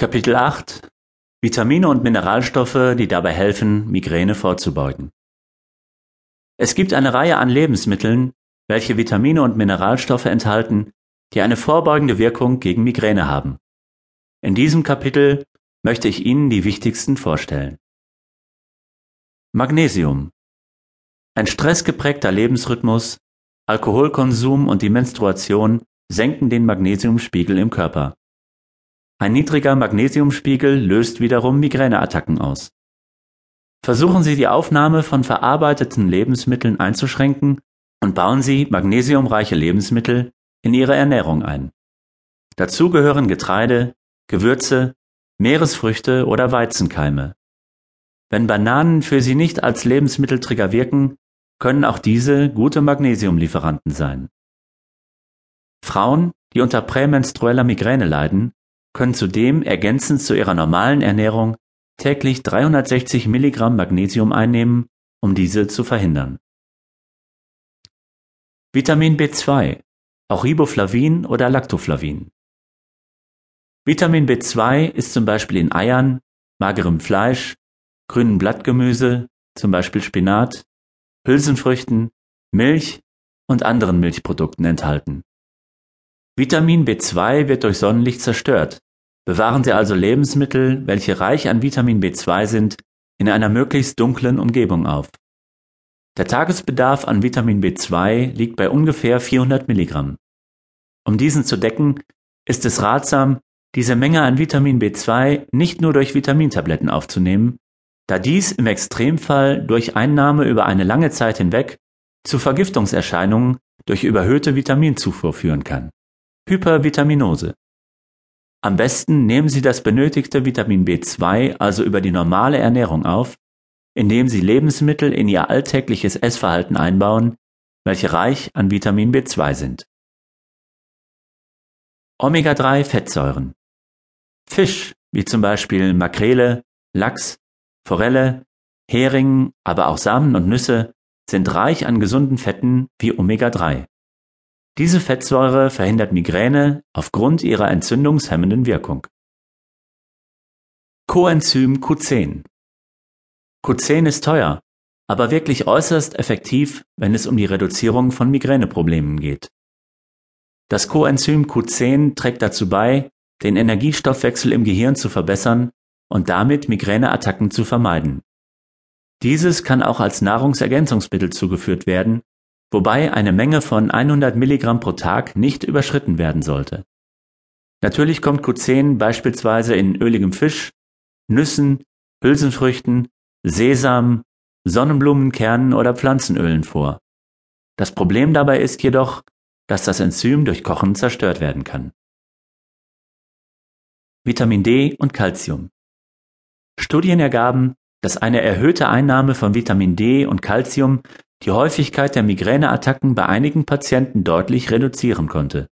Kapitel 8 Vitamine und Mineralstoffe, die dabei helfen, Migräne vorzubeugen. Es gibt eine Reihe an Lebensmitteln, welche Vitamine und Mineralstoffe enthalten, die eine vorbeugende Wirkung gegen Migräne haben. In diesem Kapitel möchte ich Ihnen die wichtigsten vorstellen. Magnesium. Ein stressgeprägter Lebensrhythmus, Alkoholkonsum und die Menstruation senken den Magnesiumspiegel im Körper. Ein niedriger Magnesiumspiegel löst wiederum Migräneattacken aus. Versuchen Sie die Aufnahme von verarbeiteten Lebensmitteln einzuschränken und bauen Sie magnesiumreiche Lebensmittel in Ihre Ernährung ein. Dazu gehören Getreide, Gewürze, Meeresfrüchte oder Weizenkeime. Wenn Bananen für Sie nicht als Lebensmitteltrigger wirken, können auch diese gute Magnesiumlieferanten sein. Frauen, die unter prämenstrueller Migräne leiden, können zudem ergänzend zu ihrer normalen Ernährung täglich 360 Milligramm Magnesium einnehmen, um diese zu verhindern. Vitamin B2, auch Riboflavin oder Lactoflavin. Vitamin B2 ist zum Beispiel in Eiern, magerem Fleisch, grünen Blattgemüse, zum Beispiel Spinat, Hülsenfrüchten, Milch und anderen Milchprodukten enthalten. Vitamin B2 wird durch Sonnenlicht zerstört, Bewahren Sie also Lebensmittel, welche reich an Vitamin B2 sind, in einer möglichst dunklen Umgebung auf. Der Tagesbedarf an Vitamin B2 liegt bei ungefähr 400 Milligramm. Um diesen zu decken, ist es ratsam, diese Menge an Vitamin B2 nicht nur durch Vitamintabletten aufzunehmen, da dies im Extremfall durch Einnahme über eine lange Zeit hinweg zu Vergiftungserscheinungen durch überhöhte Vitaminzufuhr führen kann. Hypervitaminose am besten nehmen Sie das benötigte Vitamin B2 also über die normale Ernährung auf, indem Sie Lebensmittel in Ihr alltägliches Essverhalten einbauen, welche reich an Vitamin B2 sind. Omega-3-Fettsäuren. Fisch, wie zum Beispiel Makrele, Lachs, Forelle, Hering, aber auch Samen und Nüsse, sind reich an gesunden Fetten wie Omega-3. Diese Fettsäure verhindert Migräne aufgrund ihrer entzündungshemmenden Wirkung. Coenzym Q10 Q10 ist teuer, aber wirklich äußerst effektiv, wenn es um die Reduzierung von Migräneproblemen geht. Das Coenzym Q10 trägt dazu bei, den Energiestoffwechsel im Gehirn zu verbessern und damit Migräneattacken zu vermeiden. Dieses kann auch als Nahrungsergänzungsmittel zugeführt werden wobei eine Menge von 100 Milligramm pro Tag nicht überschritten werden sollte. Natürlich kommt Q10 beispielsweise in öligem Fisch, Nüssen, Hülsenfrüchten, Sesam, Sonnenblumenkernen oder Pflanzenölen vor. Das Problem dabei ist jedoch, dass das Enzym durch Kochen zerstört werden kann. Vitamin D und Calcium. Studien ergaben, dass eine erhöhte Einnahme von Vitamin D und Calcium die Häufigkeit der Migräneattacken bei einigen Patienten deutlich reduzieren konnte.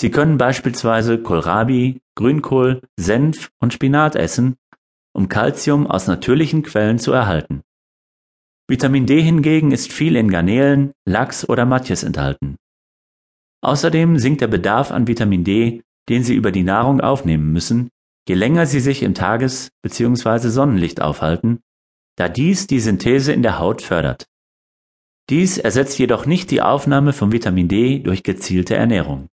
Sie können beispielsweise Kohlrabi, Grünkohl, Senf und Spinat essen, um Calcium aus natürlichen Quellen zu erhalten. Vitamin D hingegen ist viel in Garnelen, Lachs oder Matjes enthalten. Außerdem sinkt der Bedarf an Vitamin D, den Sie über die Nahrung aufnehmen müssen, je länger Sie sich im Tages- bzw. Sonnenlicht aufhalten, da dies die Synthese in der Haut fördert. Dies ersetzt jedoch nicht die Aufnahme von Vitamin D durch gezielte Ernährung.